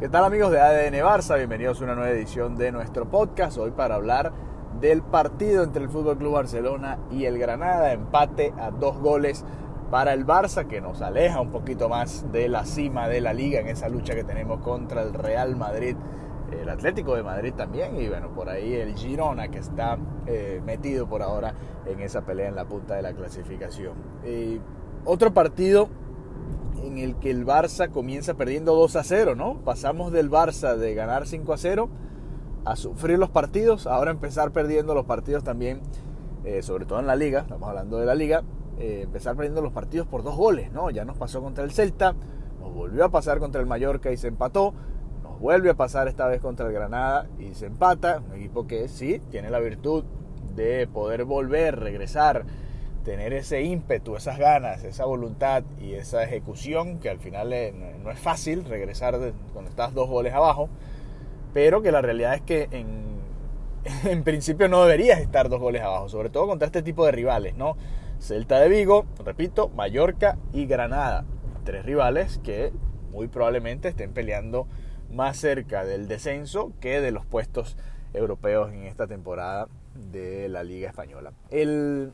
¿Qué tal amigos de ADN Barça? Bienvenidos a una nueva edición de nuestro podcast. Hoy para hablar del partido entre el Fútbol Club Barcelona y el Granada. Empate a dos goles para el Barça que nos aleja un poquito más de la cima de la liga en esa lucha que tenemos contra el Real Madrid, el Atlético de Madrid también y bueno, por ahí el Girona que está eh, metido por ahora en esa pelea en la punta de la clasificación. otro partido en el que el Barça comienza perdiendo 2 a 0, ¿no? Pasamos del Barça de ganar 5 a 0 a sufrir los partidos, ahora empezar perdiendo los partidos también, eh, sobre todo en la liga, estamos hablando de la liga, eh, empezar perdiendo los partidos por dos goles, ¿no? Ya nos pasó contra el Celta, nos volvió a pasar contra el Mallorca y se empató, nos vuelve a pasar esta vez contra el Granada y se empata, un equipo que sí tiene la virtud de poder volver, regresar, tener ese ímpetu, esas ganas, esa voluntad y esa ejecución, que al final no es fácil regresar cuando estás dos goles abajo, pero que la realidad es que en, en principio no deberías estar dos goles abajo, sobre todo contra este tipo de rivales, ¿no? Celta de Vigo, repito, Mallorca y Granada, tres rivales que muy probablemente estén peleando más cerca del descenso que de los puestos europeos en esta temporada de la Liga Española. El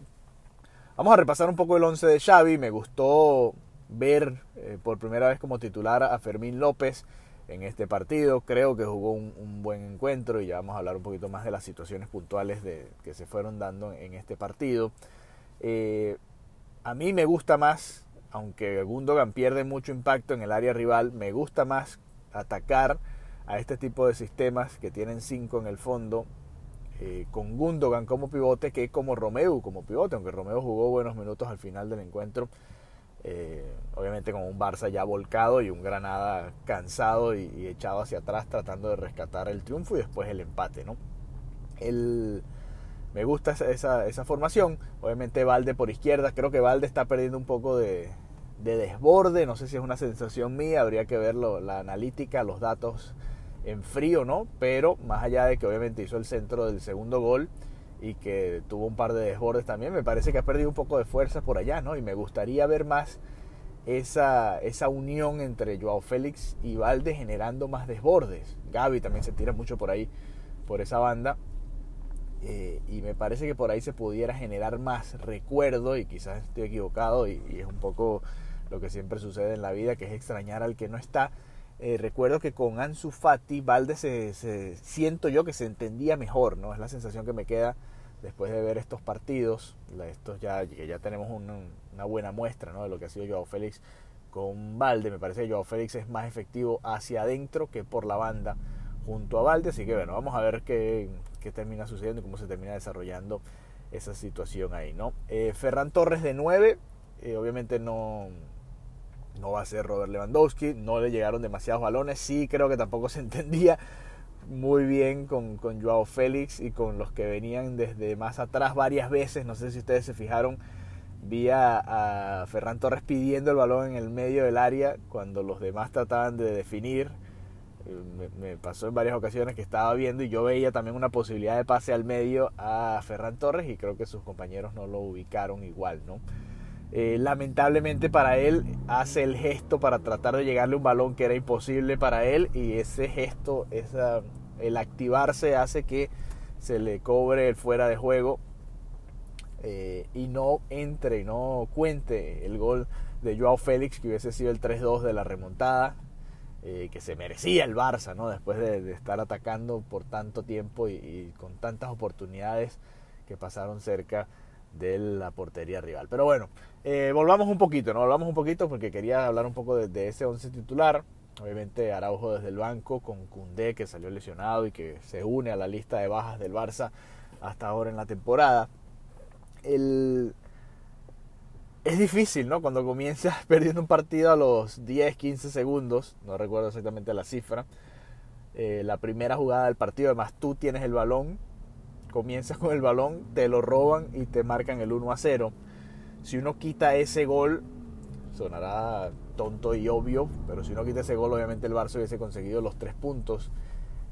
Vamos a repasar un poco el 11 de Xavi. Me gustó ver eh, por primera vez como titular a Fermín López en este partido. Creo que jugó un, buen encuentro y ya vamos a hablar un poquito más de las situaciones puntuales de, que se fueron dando en este partido. Eh, a mí me gusta más, aunque Gundogan pierde mucho impacto en el área rival, me gusta más atacar a este tipo de sistemas que tienen 5 en el fondo eh, con Gundogan como pivote que como Romeo como pivote, aunque Romeo jugó buenos minutos al final del encuentro. Eh, obviamente con un Barça ya volcado y un Granada cansado y, echado hacia atrás tratando de rescatar el triunfo y después el empate. ¿no? El, me gusta esa, esa, formación. Obviamente Valde por izquierda. Creo que Valde está perdiendo un poco de, de desborde. No sé si es una sensación mía. Habría que ver la analítica, los datos en frío, ¿no? Pero más allá de que obviamente hizo el centro del segundo gol y que tuvo un par de desbordes también, me parece que ha perdido un poco de fuerza por allá, ¿no? Y me gustaría ver más esa, esa unión entre Joao Félix y Valde generando más desbordes. Gaby también se tira mucho por ahí, por esa banda. Eh, y me parece que por ahí se pudiera generar más recuerdo, y quizás estoy equivocado, y es un poco lo que siempre sucede en la vida, que es extrañar al que no está eh, recuerdo que con Ansu Fati, Valde se, siento yo que se entendía mejor, ¿no? Es la sensación que me queda después de ver estos partidos, estos ya, ya tenemos una, buena muestra ¿no? de lo que ha sido Joao Félix con Valde. Me parece que Joao Félix es más efectivo hacia adentro que por la banda junto a Valde. Así que bueno, vamos a ver qué, qué termina sucediendo y cómo se termina desarrollando esa situación ahí, ¿no? Eh, Ferran Torres de 9, eh, obviamente no, no va a ser Robert Lewandowski, no le llegaron demasiados balones, sí creo que tampoco se entendía muy bien con, con Joao Félix y con los que venían desde más atrás varias veces, no sé si ustedes se fijaron, vi a, Ferran Torres pidiendo el balón en el medio del área cuando los demás trataban de definir, me, me, pasó en varias ocasiones que estaba viendo y yo veía también una posibilidad de pase al medio a Ferran Torres y creo que sus compañeros no lo ubicaron igual, ¿no? Eh, lamentablemente para él hace el gesto para tratar de llegarle un balón que era imposible para él y ese gesto, esa, el activarse hace que se le cobre el fuera de juego eh, y no entre, no cuente el gol de Joao Félix que hubiese sido el 3-2 de la remontada. Eh, que se merecía el Barça, ¿no? Después de, estar atacando por tanto tiempo y con tantas oportunidades que pasaron cerca de la portería rival. Pero bueno, eh, volvamos un poquito, ¿no? Volvamos un poquito porque quería hablar un poco de, ese 11 titular. Obviamente Araujo desde el banco con Cundé que salió lesionado y que se une a la lista de bajas del Barça hasta ahora en la temporada. El... Es difícil, ¿no? Cuando comienzas perdiendo un partido a los 10, 15 segundos, no recuerdo exactamente la cifra, eh, la primera jugada del partido, además tú tienes el balón, comienzas con el balón, te lo roban y te marcan el 1 a 0. Si uno quita ese gol, sonará tonto y obvio, pero si uno quita ese gol, obviamente el Barça hubiese conseguido los tres puntos.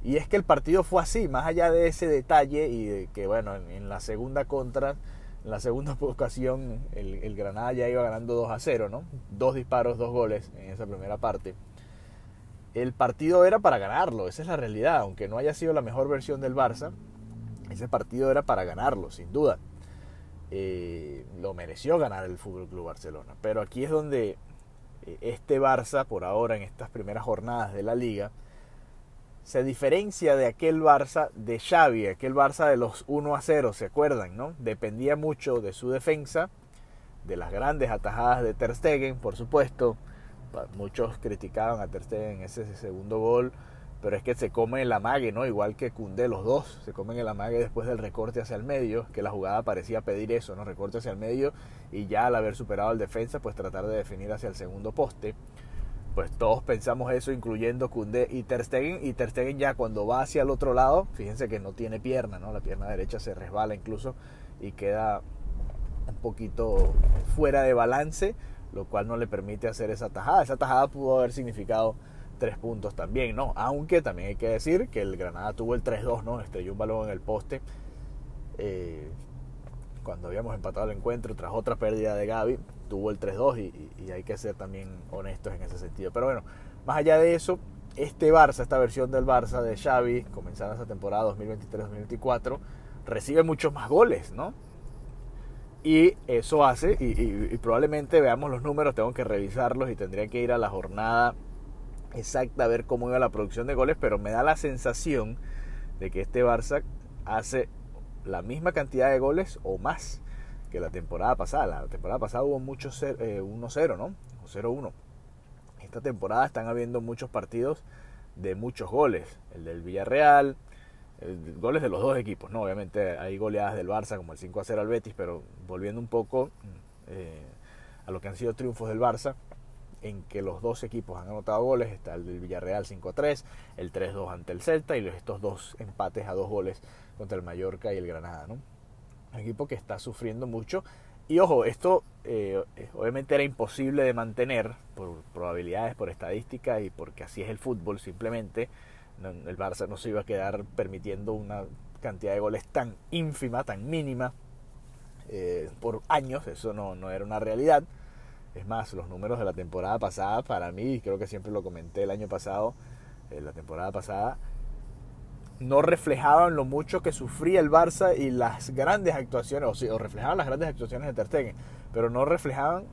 Y es que el partido fue así, más allá de ese detalle y de que, bueno, en, la segunda contra, en la segunda ocasión, el, el, Granada ya iba ganando 2 a 0, ¿no? Dos disparos, dos goles en esa primera parte. el partido era para ganarlo, esa es la realidad, aunque no haya sido la mejor versión del Barça, ese partido era para ganarlo, sin duda. Eh, lo mereció ganar el Fútbol Club Barcelona, pero aquí es donde eh, este Barça, por ahora en estas primeras jornadas de la liga, se diferencia de aquel Barça de Xavi, aquel Barça de los 1 a 0, ¿se acuerdan? no? Dependía mucho de su defensa, de las grandes atajadas de Ter Stegen, por supuesto, muchos criticaban a Ter Stegen ese segundo gol, pero es que se come el amague, ¿no? Igual que Cundé, los dos se comen el amague después del recorte hacia el medio, que la jugada parecía pedir eso, ¿no? Recorte hacia el medio y ya al haber superado al defensa, pues tratar de definir hacia el segundo poste. Pues todos pensamos eso, incluyendo Cundé y Ter Stegen, y Ter Stegen ya cuando va hacia el otro lado, fíjense que no tiene pierna, ¿no? La pierna derecha se resbala incluso y queda un poquito fuera de balance lo cual no le permite hacer esa tajada. Esa tajada pudo haber significado tres puntos también, ¿no? Aunque también hay que decir que el Granada tuvo el 3-2, ¿no? Estrelló un balón en el poste eh, cuando habíamos empatado el encuentro tras otra pérdida de Gaby, tuvo el 3-2 y, y, hay que ser también honestos en ese sentido. Pero bueno, más allá de eso, este Barça, esta versión del Barça de Xavi, comenzando esa temporada 2023-2024, recibe muchos más goles, ¿no? Y eso hace, y, probablemente veamos los números, tengo que revisarlos y tendría que ir a la jornada exacta a ver cómo iba la producción de goles, pero me da la sensación de que este Barça hace la misma cantidad de goles o más que la temporada pasada. La temporada pasada hubo muchos 1-0, eh, ¿no? O 0-1. Esta temporada están habiendo muchos partidos de muchos goles. El del Villarreal, goles de los dos equipos, ¿no? Obviamente hay goleadas del Barça como el 5 a 0 al Betis, pero volviendo un poco eh, a lo que han sido triunfos del Barça, en que los dos equipos han anotado goles, está el del Villarreal 5 a 3, el 3 2 ante el Celta y estos dos empates a dos goles contra el Mallorca y el Granada, ¿no? Un equipo que está sufriendo mucho. Y ojo, esto eh, obviamente era imposible de mantener por probabilidades, por estadísticas y porque así es el fútbol simplemente el Barça no se iba a quedar permitiendo una cantidad de goles tan ínfima, tan mínima eh, por años, eso no, no, era una realidad. Es más, los números de la temporada pasada, para mí, creo que siempre lo comenté el año pasado, eh, la temporada pasada, no reflejaban lo mucho que sufría el Barça y las grandes actuaciones, o, sí, o reflejaban las grandes actuaciones de Ter pero no reflejaban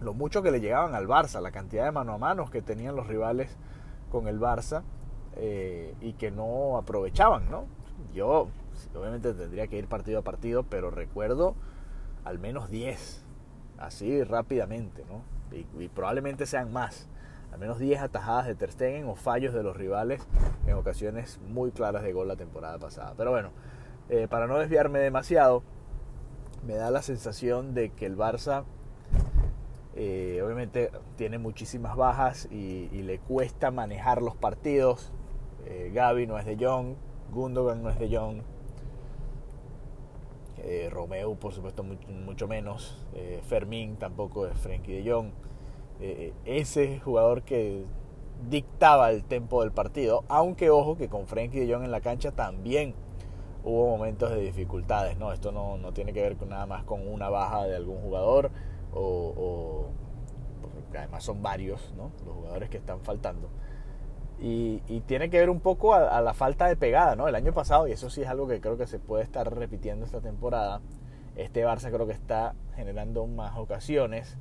lo mucho que le llegaban al Barça, la cantidad de mano a manos que tenían los rivales con el Barça eh, y que no aprovechaban, ¿no? Yo obviamente tendría que ir partido a partido, pero recuerdo al menos 10, así rápidamente, ¿no? Y, probablemente sean más, al menos 10 atajadas de Ter Stegen o fallos de los rivales en ocasiones muy claras de gol la temporada pasada. Pero bueno, eh, para no desviarme demasiado, me da la sensación de que el Barça eh, obviamente tiene muchísimas bajas y, le cuesta manejar los partidos. Eh, Gaby no es de Jong, Gundogan no es de Jong, eh, por supuesto mucho, menos, eh, Fermín tampoco es Frenkie de Jong. ese jugador que dictaba el tempo del partido, aunque ojo que con Frenkie de Jong en la cancha también hubo momentos de dificultades, ¿no? Esto no, no tiene que ver con nada más con una baja de algún jugador o, porque además son varios, ¿no? Los jugadores que están faltando. Y, tiene que ver un poco a, la falta de pegada, ¿no? El año pasado, y eso sí es algo que creo que se puede estar repitiendo esta temporada, este Barça creo que está generando más ocasiones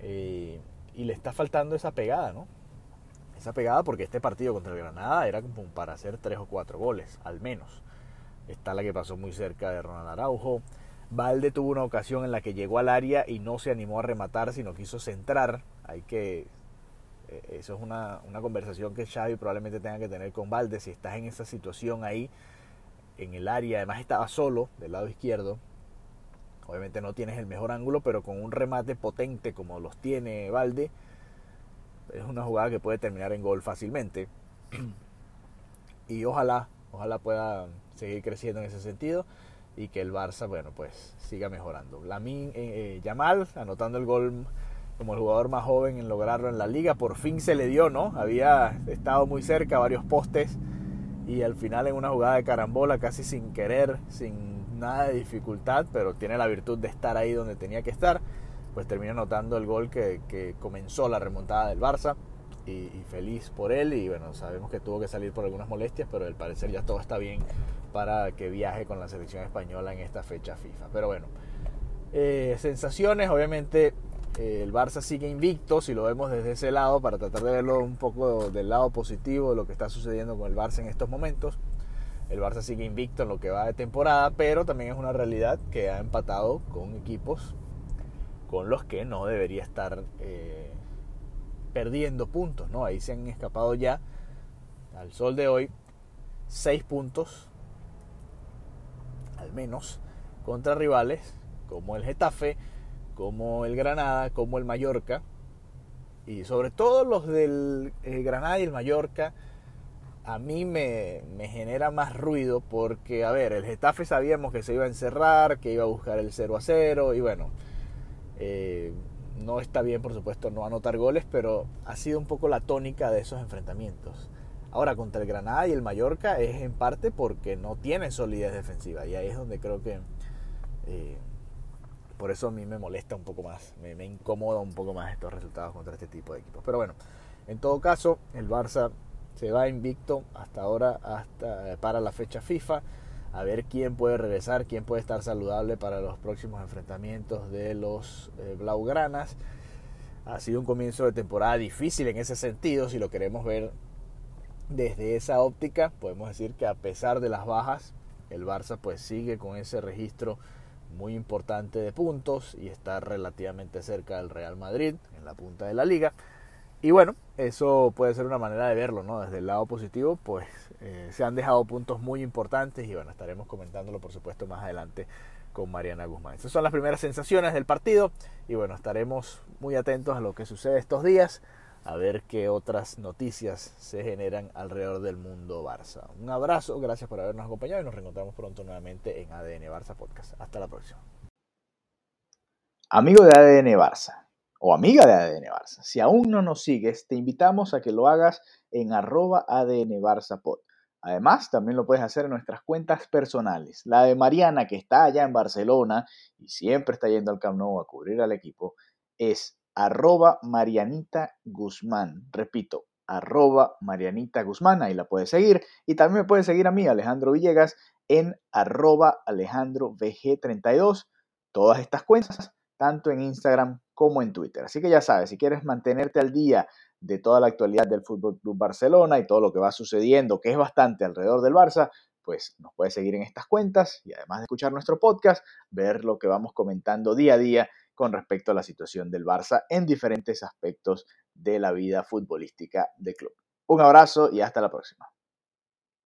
eh, y le está faltando esa pegada, ¿no? Esa pegada porque este partido contra el Granada era como para hacer tres o cuatro goles, al menos. Está la que pasó muy cerca de Ronald Araujo. Valde tuvo una ocasión en la que llegó al área y no se animó a rematar, sino quiso centrar. Hay que eso es una, conversación que Xavi probablemente tenga que tener con Valde. Si estás en esa situación ahí, en el área, además estaba solo del lado izquierdo, obviamente no tienes el mejor ángulo, pero con un remate potente como los tiene Valde, es una jugada que puede terminar en gol fácilmente. Y ojalá, ojalá pueda seguir creciendo en ese sentido y que el Barça, bueno, pues siga mejorando. Lamin eh, eh, Yamal anotando el gol como el jugador más joven en lograrlo en la liga. Por fin se le dio, ¿no? Había estado muy cerca, varios postes, y al final en una jugada de carambola, casi sin querer, sin nada de dificultad, pero tiene la virtud de estar ahí donde tenía que estar, pues termina anotando el gol que, que comenzó la remontada del Barça. y, feliz por él y bueno, sabemos que tuvo que salir por algunas molestias, pero al parecer ya todo está bien para que viaje con la selección española en esta fecha FIFA. Pero bueno, eh, sensaciones, obviamente el Barça sigue invicto, si lo vemos desde ese lado, para tratar de verlo un poco del lado positivo de lo que está sucediendo con el Barça en estos momentos. El Barça sigue invicto en lo que va de temporada, pero también es una realidad que ha empatado con equipos con los que no debería estar eh, perdiendo puntos, ¿no? Ahí se han escapado ya, al sol de hoy, seis puntos, al menos, contra rivales como el Getafe, como el Granada, como el Mallorca, y sobre todo los del eh, Granada y el Mallorca, a mí me, me, genera más ruido porque, a ver, el Getafe sabíamos que se iba a encerrar, que iba a buscar el 0 a 0, y bueno, eh, no está bien, por supuesto, no anotar goles, pero ha sido un poco la tónica de esos enfrentamientos. Ahora, contra el Granada y el Mallorca es en parte porque no tiene solidez defensiva, y ahí es donde creo que... Eh, por eso a mí me molesta un poco más, me, incomoda un poco más estos resultados contra este tipo de equipos. Pero bueno, en todo caso, el Barça se va invicto hasta ahora, hasta para la fecha FIFA a ver quién puede regresar, quién puede estar saludable para los próximos enfrentamientos de los eh, Blaugranas. Ha sido un comienzo de temporada difícil en ese sentido, si lo queremos ver desde esa óptica, podemos decir que a pesar de las bajas, el Barça pues sigue con ese registro muy importante de puntos y está relativamente cerca del Real Madrid en la punta de la liga. Y bueno, eso puede ser una manera de verlo, ¿no? Desde el lado positivo, pues eh, se han dejado puntos muy importantes y bueno, estaremos comentándolo por supuesto más adelante con Mariana Guzmán. Esas son las primeras sensaciones del partido y bueno, estaremos muy atentos a lo que sucede estos días, a ver qué otras noticias se generan alrededor del mundo Barça. Un abrazo, gracias por habernos acompañado y nos reencontramos pronto nuevamente en ADN Barça Podcast. Hasta la próxima. Amigo de ADN Barça o amiga de ADN Barça. Si aún no nos sigues, te invitamos a que lo hagas en arroba ADN Barça Pod. Además, también lo puedes hacer en nuestras cuentas personales. La de Mariana, que está allá en Barcelona y siempre está yendo al Camp Nou a cubrir al equipo, es arroba Marianita Guzmán. Repito, arroba Marianita Guzmán, ahí la puedes seguir. Y también me puedes seguir a mí, Alejandro Villegas, en arroba Alejandro VG32. Todas estas cuentas, tanto en Instagram como en Twitter. Así que ya sabes, si quieres mantenerte al día de toda la actualidad del Fútbol Club Barcelona y todo lo que va sucediendo, que es bastante alrededor del Barça, pues nos puedes seguir en estas cuentas y además de escuchar nuestro podcast, ver lo que vamos comentando día a día con respecto a la situación del Barça en diferentes aspectos de la vida futbolística del club. Un abrazo y hasta la próxima.